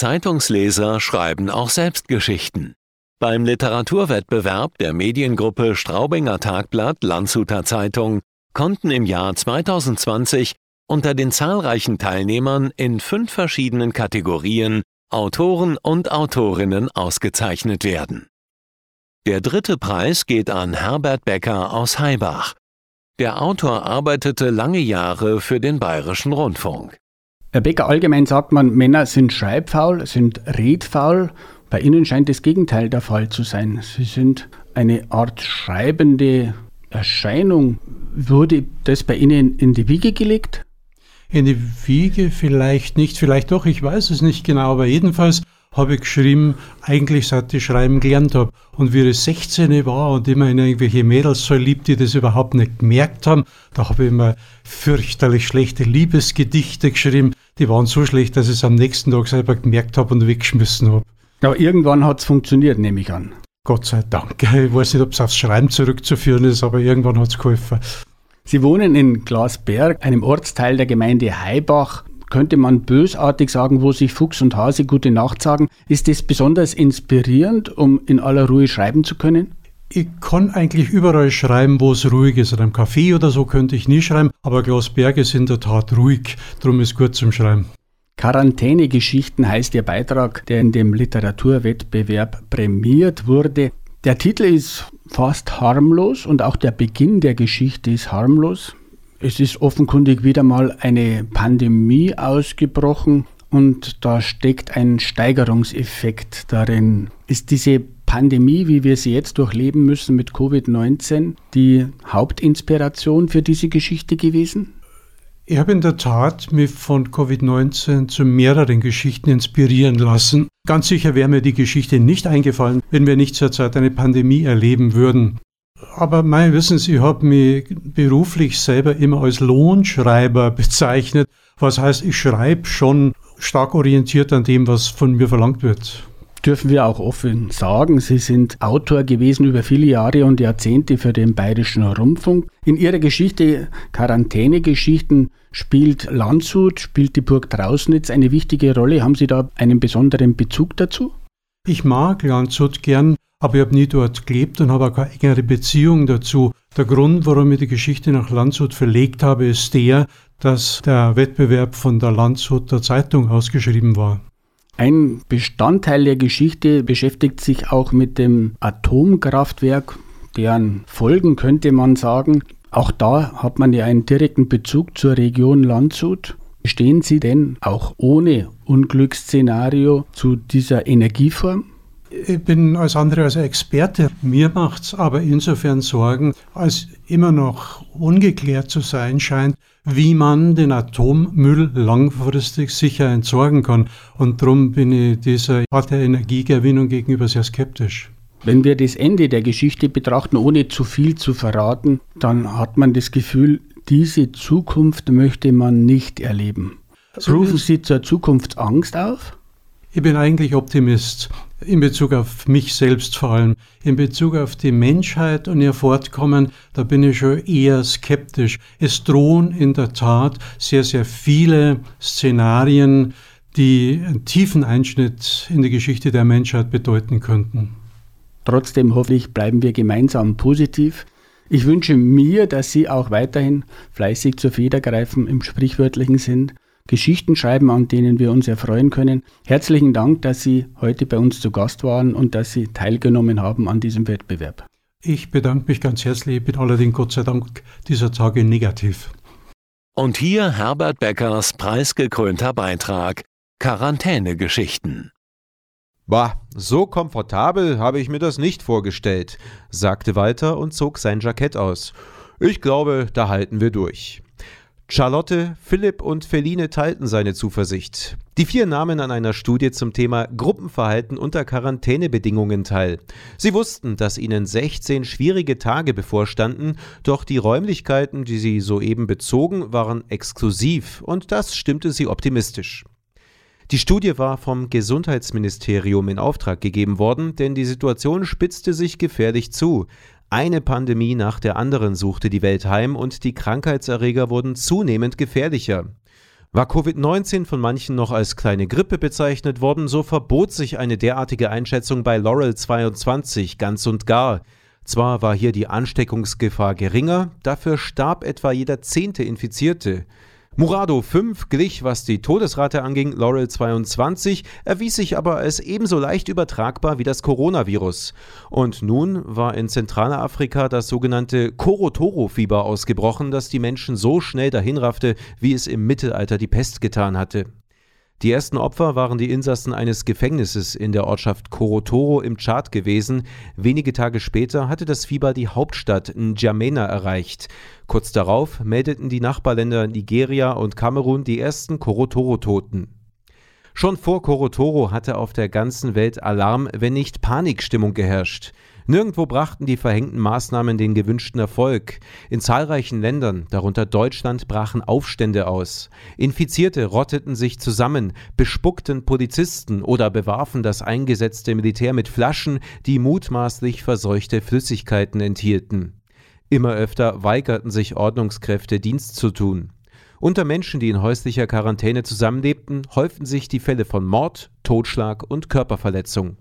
Zeitungsleser schreiben auch selbst Geschichten. Beim Literaturwettbewerb der Mediengruppe Straubinger Tagblatt Landshuter Zeitung konnten im Jahr 2020 unter den zahlreichen Teilnehmern in fünf verschiedenen Kategorien Autoren und Autorinnen ausgezeichnet werden. Der dritte Preis geht an Herbert Becker aus Heibach. Der Autor arbeitete lange Jahre für den Bayerischen Rundfunk. Herr Becker, allgemein sagt man, Männer sind schreibfaul, sind redfaul. Bei Ihnen scheint das Gegenteil der Fall zu sein. Sie sind eine Art schreibende Erscheinung. Wurde das bei Ihnen in die Wiege gelegt? In die Wiege vielleicht nicht, vielleicht doch, ich weiß es nicht genau, aber jedenfalls habe ich geschrieben, eigentlich seit ich schreiben gelernt habe. Und wie ich 16 war und immer in irgendwelche Mädels so lieb, die das überhaupt nicht gemerkt haben, da habe ich immer fürchterlich schlechte Liebesgedichte geschrieben. Die waren so schlecht, dass ich es am nächsten Tag selber gemerkt habe und weggeschmissen habe. Aber irgendwann hat es funktioniert, nehme ich an. Gott sei Dank. Ich weiß nicht, ob es aufs Schreiben zurückzuführen ist, aber irgendwann hat es geholfen. Sie wohnen in Glasberg, einem Ortsteil der Gemeinde Heibach könnte man bösartig sagen, wo sich Fuchs und Hase gute Nacht sagen. Ist das besonders inspirierend, um in aller Ruhe schreiben zu können? Ich kann eigentlich überall schreiben, wo es ruhig ist. In einem Café oder so könnte ich nie schreiben, aber Glasberg ist in der Tat ruhig. Darum ist gut zum Schreiben. Quarantänegeschichten heißt Ihr Beitrag, der in dem Literaturwettbewerb prämiert wurde. Der Titel ist fast harmlos und auch der Beginn der Geschichte ist harmlos. Es ist offenkundig wieder mal eine Pandemie ausgebrochen und da steckt ein Steigerungseffekt darin. Ist diese Pandemie, wie wir sie jetzt durchleben müssen mit Covid-19, die Hauptinspiration für diese Geschichte gewesen? Ich habe in der Tat mich von Covid-19 zu mehreren Geschichten inspirieren lassen. Ganz sicher wäre mir die Geschichte nicht eingefallen, wenn wir nicht zurzeit eine Pandemie erleben würden. Aber mein Wissen, ich habe mich beruflich selber immer als Lohnschreiber bezeichnet. Was heißt, ich schreibe schon stark orientiert an dem, was von mir verlangt wird. Dürfen wir auch offen sagen, Sie sind Autor gewesen über viele Jahre und Jahrzehnte für den Bayerischen Rundfunk. In Ihrer Geschichte Quarantänegeschichten spielt Landshut, spielt die Burg Trausnitz eine wichtige Rolle. Haben Sie da einen besonderen Bezug dazu? Ich mag Landshut gern, aber ich habe nie dort gelebt und habe auch keine engere Beziehung dazu. Der Grund, warum ich die Geschichte nach Landshut verlegt habe, ist der, dass der Wettbewerb von der Landshuter Zeitung ausgeschrieben war. Ein Bestandteil der Geschichte beschäftigt sich auch mit dem Atomkraftwerk, deren Folgen könnte man sagen. Auch da hat man ja einen direkten Bezug zur Region Landshut. Stehen Sie denn auch ohne Unglücksszenario zu dieser Energieform? Ich bin als andere als Experte. Mir macht es aber insofern Sorgen, als immer noch ungeklärt zu sein scheint, wie man den Atommüll langfristig sicher entsorgen kann. Und darum bin ich dieser Art der Energiegewinnung gegenüber sehr skeptisch. Wenn wir das Ende der Geschichte betrachten, ohne zu viel zu verraten, dann hat man das Gefühl, diese Zukunft möchte man nicht erleben. Rufen Sie zur Zukunftsangst auf? Ich bin eigentlich Optimist in Bezug auf mich selbst vor allem. In Bezug auf die Menschheit und ihr Fortkommen, da bin ich schon eher skeptisch. Es drohen in der Tat sehr, sehr viele Szenarien, die einen tiefen Einschnitt in die Geschichte der Menschheit bedeuten könnten. Trotzdem hoffe ich, bleiben wir gemeinsam positiv. Ich wünsche mir, dass Sie auch weiterhin fleißig zur Feder greifen im sprichwörtlichen Sinn Geschichten schreiben, an denen wir uns erfreuen können. Herzlichen Dank, dass Sie heute bei uns zu Gast waren und dass Sie teilgenommen haben an diesem Wettbewerb. Ich bedanke mich ganz herzlich, ich bin allerdings Gott sei Dank dieser Tage negativ. Und hier Herbert Beckers preisgekrönter Beitrag Quarantänegeschichten. Bah, so komfortabel habe ich mir das nicht vorgestellt, sagte Walter und zog sein Jackett aus. Ich glaube, da halten wir durch. Charlotte, Philipp und Feline teilten seine Zuversicht. Die vier nahmen an einer Studie zum Thema Gruppenverhalten unter Quarantänebedingungen teil. Sie wussten, dass ihnen 16 schwierige Tage bevorstanden, doch die Räumlichkeiten, die sie soeben bezogen, waren exklusiv und das stimmte sie optimistisch. Die Studie war vom Gesundheitsministerium in Auftrag gegeben worden, denn die Situation spitzte sich gefährlich zu. Eine Pandemie nach der anderen suchte die Welt heim und die Krankheitserreger wurden zunehmend gefährlicher. War Covid-19 von manchen noch als kleine Grippe bezeichnet worden, so verbot sich eine derartige Einschätzung bei Laurel 22 ganz und gar. Zwar war hier die Ansteckungsgefahr geringer, dafür starb etwa jeder zehnte Infizierte. Murado 5 glich, was die Todesrate anging, Laurel 22, erwies sich aber als ebenso leicht übertragbar wie das Coronavirus. Und nun war in Zentralafrika das sogenannte Korotoro-Fieber ausgebrochen, das die Menschen so schnell dahinraffte, wie es im Mittelalter die Pest getan hatte. Die ersten Opfer waren die Insassen eines Gefängnisses in der Ortschaft Korotoro im Tschad gewesen. Wenige Tage später hatte das Fieber die Hauptstadt N'Djamena erreicht. Kurz darauf meldeten die Nachbarländer Nigeria und Kamerun die ersten Korotoro-Toten. Schon vor Korotoro hatte auf der ganzen Welt Alarm, wenn nicht Panikstimmung geherrscht. Nirgendwo brachten die verhängten Maßnahmen den gewünschten Erfolg. In zahlreichen Ländern, darunter Deutschland, brachen Aufstände aus. Infizierte rotteten sich zusammen, bespuckten Polizisten oder bewarfen das eingesetzte Militär mit Flaschen, die mutmaßlich verseuchte Flüssigkeiten enthielten. Immer öfter weigerten sich Ordnungskräfte, Dienst zu tun. Unter Menschen, die in häuslicher Quarantäne zusammenlebten, häuften sich die Fälle von Mord, Totschlag und Körperverletzung.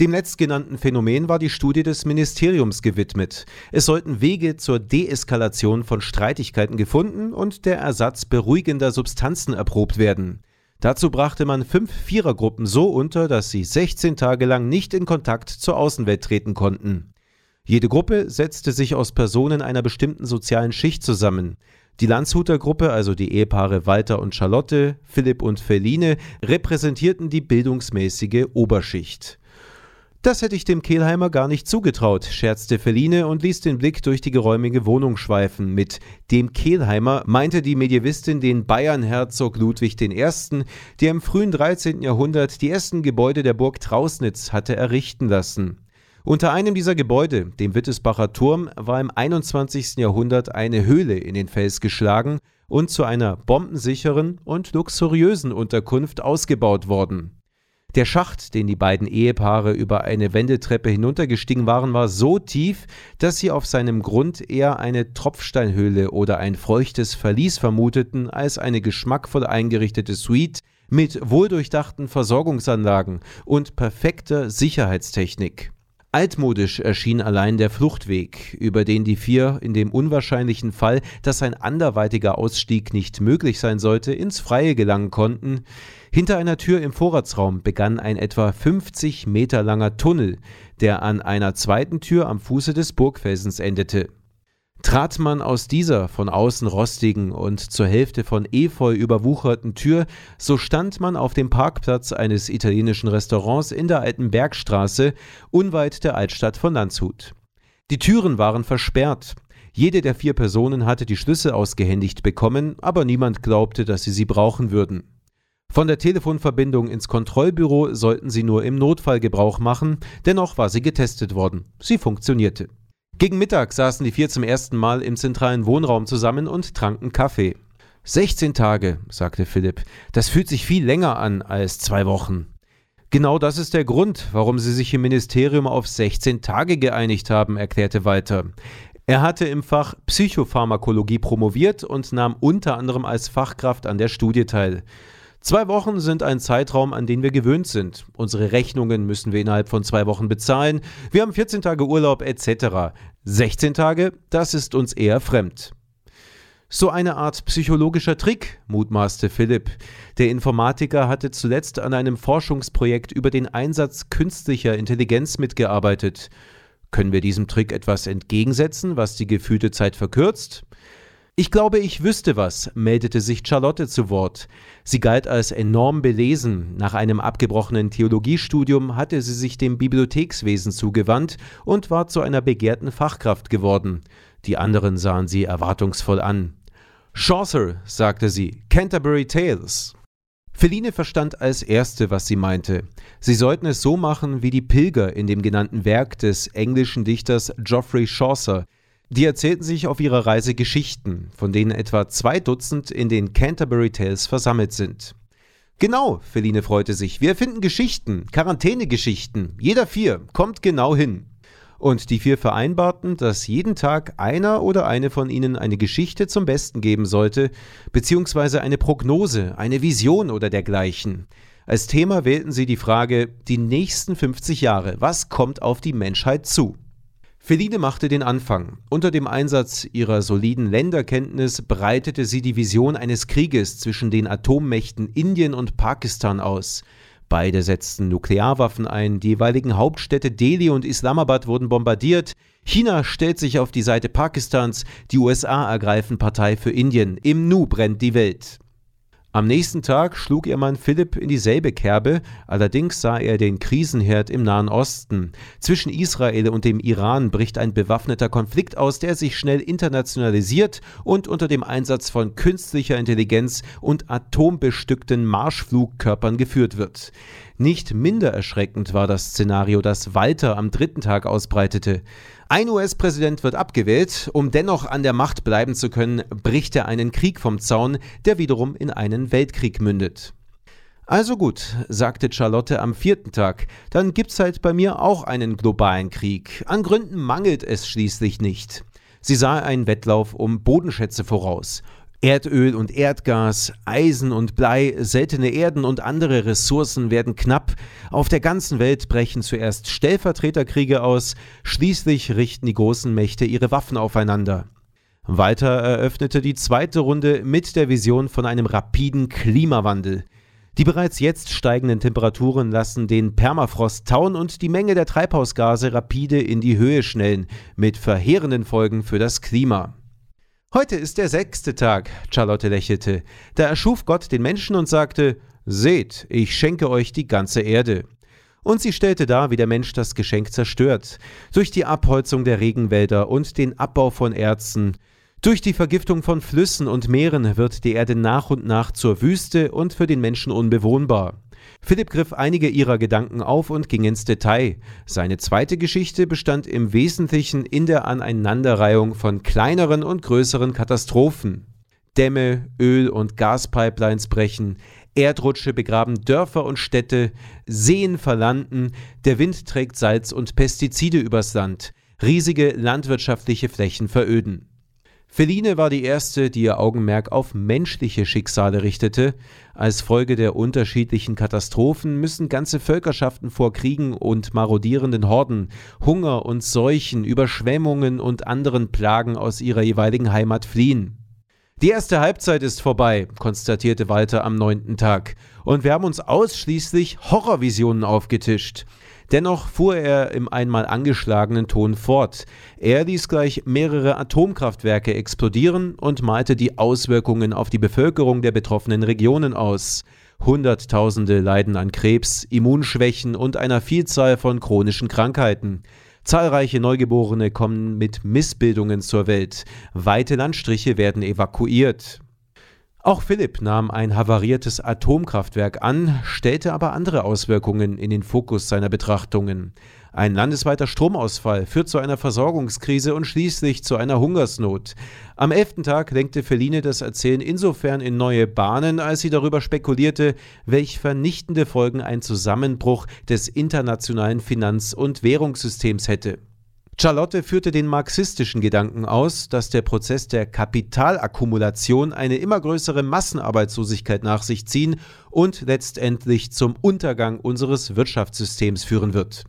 Dem letztgenannten Phänomen war die Studie des Ministeriums gewidmet. Es sollten Wege zur Deeskalation von Streitigkeiten gefunden und der Ersatz beruhigender Substanzen erprobt werden. Dazu brachte man fünf Vierergruppen so unter, dass sie 16 Tage lang nicht in Kontakt zur Außenwelt treten konnten. Jede Gruppe setzte sich aus Personen einer bestimmten sozialen Schicht zusammen. Die Landshuter Gruppe, also die Ehepaare Walter und Charlotte, Philipp und Feline, repräsentierten die bildungsmäßige Oberschicht. Das hätte ich dem Kehlheimer gar nicht zugetraut, scherzte Feline und ließ den Blick durch die geräumige Wohnung schweifen. Mit dem Kehlheimer meinte die Medievistin den Bayernherzog Ludwig I., der im frühen 13. Jahrhundert die ersten Gebäude der Burg Trausnitz hatte errichten lassen. Unter einem dieser Gebäude, dem Wittesbacher Turm, war im 21. Jahrhundert eine Höhle in den Fels geschlagen und zu einer bombensicheren und luxuriösen Unterkunft ausgebaut worden. Der Schacht, den die beiden Ehepaare über eine Wendetreppe hinuntergestiegen waren, war so tief, dass sie auf seinem Grund eher eine Tropfsteinhöhle oder ein feuchtes Verlies vermuteten als eine geschmackvoll eingerichtete Suite mit wohldurchdachten Versorgungsanlagen und perfekter Sicherheitstechnik. Altmodisch erschien allein der Fluchtweg, über den die vier in dem unwahrscheinlichen Fall, dass ein anderweitiger Ausstieg nicht möglich sein sollte, ins Freie gelangen konnten. Hinter einer Tür im Vorratsraum begann ein etwa 50 Meter langer Tunnel, der an einer zweiten Tür am Fuße des Burgfelsens endete. Trat man aus dieser von außen rostigen und zur Hälfte von Efeu überwucherten Tür, so stand man auf dem Parkplatz eines italienischen Restaurants in der alten Bergstraße, unweit der Altstadt von Landshut. Die Türen waren versperrt. Jede der vier Personen hatte die Schlüssel ausgehändigt bekommen, aber niemand glaubte, dass sie sie brauchen würden. Von der Telefonverbindung ins Kontrollbüro sollten sie nur im Notfall Gebrauch machen, dennoch war sie getestet worden. Sie funktionierte. Gegen Mittag saßen die vier zum ersten Mal im zentralen Wohnraum zusammen und tranken Kaffee. 16 Tage, sagte Philipp. Das fühlt sich viel länger an als zwei Wochen. Genau das ist der Grund, warum sie sich im Ministerium auf 16 Tage geeinigt haben, erklärte Walter. Er hatte im Fach Psychopharmakologie promoviert und nahm unter anderem als Fachkraft an der Studie teil. Zwei Wochen sind ein Zeitraum, an den wir gewöhnt sind. Unsere Rechnungen müssen wir innerhalb von zwei Wochen bezahlen. Wir haben 14 Tage Urlaub etc. 16 Tage, das ist uns eher fremd. So eine Art psychologischer Trick, mutmaßte Philipp. Der Informatiker hatte zuletzt an einem Forschungsprojekt über den Einsatz künstlicher Intelligenz mitgearbeitet. Können wir diesem Trick etwas entgegensetzen, was die gefühlte Zeit verkürzt? Ich glaube, ich wüsste was, meldete sich Charlotte zu Wort. Sie galt als enorm belesen. Nach einem abgebrochenen Theologiestudium hatte sie sich dem Bibliothekswesen zugewandt und war zu einer begehrten Fachkraft geworden. Die anderen sahen sie erwartungsvoll an. Chaucer, sagte sie, Canterbury Tales. Feline verstand als erste, was sie meinte. Sie sollten es so machen wie die Pilger in dem genannten Werk des englischen Dichters Geoffrey Chaucer, die erzählten sich auf ihrer Reise Geschichten, von denen etwa zwei Dutzend in den Canterbury Tales versammelt sind. Genau, Feline freute sich. Wir erfinden Geschichten, Quarantänegeschichten. Jeder vier. Kommt genau hin. Und die vier vereinbarten, dass jeden Tag einer oder eine von ihnen eine Geschichte zum Besten geben sollte, beziehungsweise eine Prognose, eine Vision oder dergleichen. Als Thema wählten sie die Frage, die nächsten 50 Jahre, was kommt auf die Menschheit zu? Feline machte den Anfang. Unter dem Einsatz ihrer soliden Länderkenntnis breitete sie die Vision eines Krieges zwischen den Atommächten Indien und Pakistan aus. Beide setzten Nuklearwaffen ein, die jeweiligen Hauptstädte Delhi und Islamabad wurden bombardiert, China stellt sich auf die Seite Pakistans, die USA ergreifen Partei für Indien, im Nu brennt die Welt. Am nächsten Tag schlug ihr Mann Philipp in dieselbe Kerbe, allerdings sah er den Krisenherd im Nahen Osten. Zwischen Israel und dem Iran bricht ein bewaffneter Konflikt aus, der sich schnell internationalisiert und unter dem Einsatz von künstlicher Intelligenz und atombestückten Marschflugkörpern geführt wird. Nicht minder erschreckend war das Szenario, das Walter am dritten Tag ausbreitete. Ein US-Präsident wird abgewählt, um dennoch an der Macht bleiben zu können, bricht er einen Krieg vom Zaun, der wiederum in einen Weltkrieg mündet. Also gut, sagte Charlotte am vierten Tag, dann gibt's halt bei mir auch einen globalen Krieg. An Gründen mangelt es schließlich nicht. Sie sah einen Wettlauf um Bodenschätze voraus. Erdöl und Erdgas, Eisen und Blei, seltene Erden und andere Ressourcen werden knapp. Auf der ganzen Welt brechen zuerst Stellvertreterkriege aus, schließlich richten die großen Mächte ihre Waffen aufeinander. Weiter eröffnete die zweite Runde mit der Vision von einem rapiden Klimawandel. Die bereits jetzt steigenden Temperaturen lassen den Permafrost tauen und die Menge der Treibhausgase rapide in die Höhe schnellen, mit verheerenden Folgen für das Klima. Heute ist der sechste Tag, Charlotte lächelte. Da erschuf Gott den Menschen und sagte, Seht, ich schenke euch die ganze Erde. Und sie stellte dar, wie der Mensch das Geschenk zerstört. Durch die Abholzung der Regenwälder und den Abbau von Erzen, durch die Vergiftung von Flüssen und Meeren wird die Erde nach und nach zur Wüste und für den Menschen unbewohnbar. Philipp griff einige ihrer Gedanken auf und ging ins Detail. Seine zweite Geschichte bestand im Wesentlichen in der Aneinanderreihung von kleineren und größeren Katastrophen. Dämme, Öl- und Gaspipelines brechen, Erdrutsche begraben Dörfer und Städte, Seen verlanden, der Wind trägt Salz und Pestizide übers Land, riesige landwirtschaftliche Flächen veröden. Feline war die erste, die ihr Augenmerk auf menschliche Schicksale richtete. Als Folge der unterschiedlichen Katastrophen müssen ganze Völkerschaften vor Kriegen und marodierenden Horden, Hunger und Seuchen, Überschwemmungen und anderen Plagen aus ihrer jeweiligen Heimat fliehen. Die erste Halbzeit ist vorbei, konstatierte Walter am neunten Tag, und wir haben uns ausschließlich Horrorvisionen aufgetischt. Dennoch fuhr er im einmal angeschlagenen Ton fort. Er ließ gleich mehrere Atomkraftwerke explodieren und malte die Auswirkungen auf die Bevölkerung der betroffenen Regionen aus. Hunderttausende leiden an Krebs, Immunschwächen und einer Vielzahl von chronischen Krankheiten. Zahlreiche Neugeborene kommen mit Missbildungen zur Welt. Weite Landstriche werden evakuiert. Auch Philipp nahm ein havariertes Atomkraftwerk an, stellte aber andere Auswirkungen in den Fokus seiner Betrachtungen. Ein landesweiter Stromausfall führt zu einer Versorgungskrise und schließlich zu einer Hungersnot. Am elften Tag lenkte Feline das Erzählen insofern in neue Bahnen, als sie darüber spekulierte, welch vernichtende Folgen ein Zusammenbruch des internationalen Finanz- und Währungssystems hätte. Charlotte führte den marxistischen Gedanken aus, dass der Prozess der Kapitalakkumulation eine immer größere Massenarbeitslosigkeit nach sich ziehen und letztendlich zum Untergang unseres Wirtschaftssystems führen wird.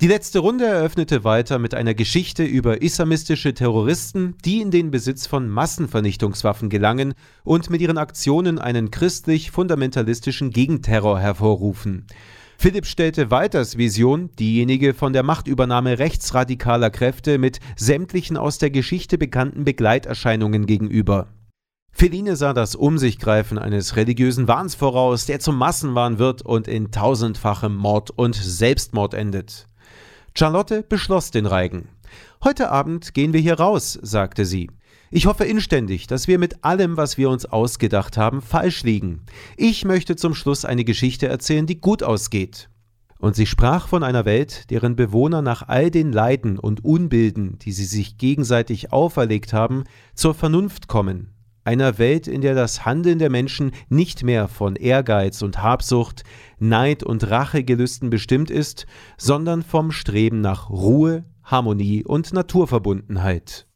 Die letzte Runde eröffnete weiter mit einer Geschichte über islamistische Terroristen, die in den Besitz von Massenvernichtungswaffen gelangen und mit ihren Aktionen einen christlich-fundamentalistischen Gegenterror hervorrufen. Philipp stellte Walters Vision, diejenige von der Machtübernahme rechtsradikaler Kräfte mit sämtlichen aus der Geschichte bekannten Begleiterscheinungen gegenüber. Feline sah das Umsichgreifen eines religiösen Wahns voraus, der zum Massenwahn wird und in tausendfachem Mord und Selbstmord endet. Charlotte beschloss den Reigen. Heute Abend gehen wir hier raus, sagte sie. Ich hoffe inständig, dass wir mit allem, was wir uns ausgedacht haben, falsch liegen. Ich möchte zum Schluss eine Geschichte erzählen, die gut ausgeht. Und sie sprach von einer Welt, deren Bewohner nach all den Leiden und Unbilden, die sie sich gegenseitig auferlegt haben, zur Vernunft kommen. Einer Welt, in der das Handeln der Menschen nicht mehr von Ehrgeiz und Habsucht, Neid und Rachegelüsten bestimmt ist, sondern vom Streben nach Ruhe, Harmonie und Naturverbundenheit.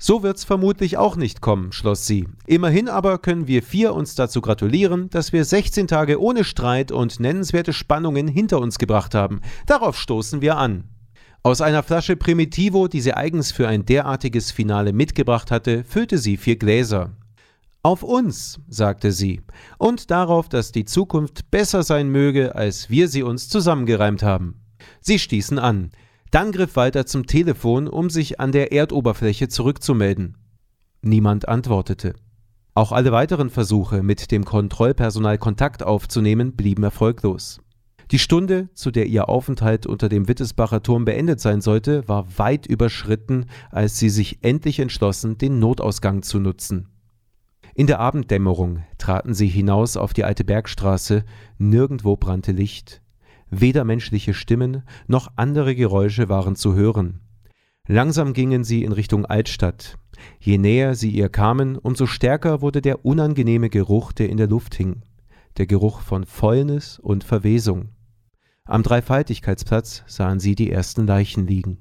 So wird's vermutlich auch nicht kommen, schloss sie. Immerhin aber können wir vier uns dazu gratulieren, dass wir 16 Tage ohne Streit und nennenswerte Spannungen hinter uns gebracht haben. Darauf stoßen wir an. Aus einer Flasche Primitivo, die sie eigens für ein derartiges Finale mitgebracht hatte, füllte sie vier Gläser. Auf uns, sagte sie, und darauf, dass die Zukunft besser sein möge, als wir sie uns zusammengereimt haben. Sie stießen an. Dann griff Walter zum Telefon, um sich an der Erdoberfläche zurückzumelden. Niemand antwortete. Auch alle weiteren Versuche, mit dem Kontrollpersonal Kontakt aufzunehmen, blieben erfolglos. Die Stunde, zu der ihr Aufenthalt unter dem Wittesbacher Turm beendet sein sollte, war weit überschritten, als sie sich endlich entschlossen, den Notausgang zu nutzen. In der Abenddämmerung traten sie hinaus auf die alte Bergstraße, nirgendwo brannte Licht, Weder menschliche Stimmen noch andere Geräusche waren zu hören. Langsam gingen sie in Richtung Altstadt. Je näher sie ihr kamen, umso stärker wurde der unangenehme Geruch, der in der Luft hing. Der Geruch von Fäulnis und Verwesung. Am Dreifaltigkeitsplatz sahen sie die ersten Leichen liegen.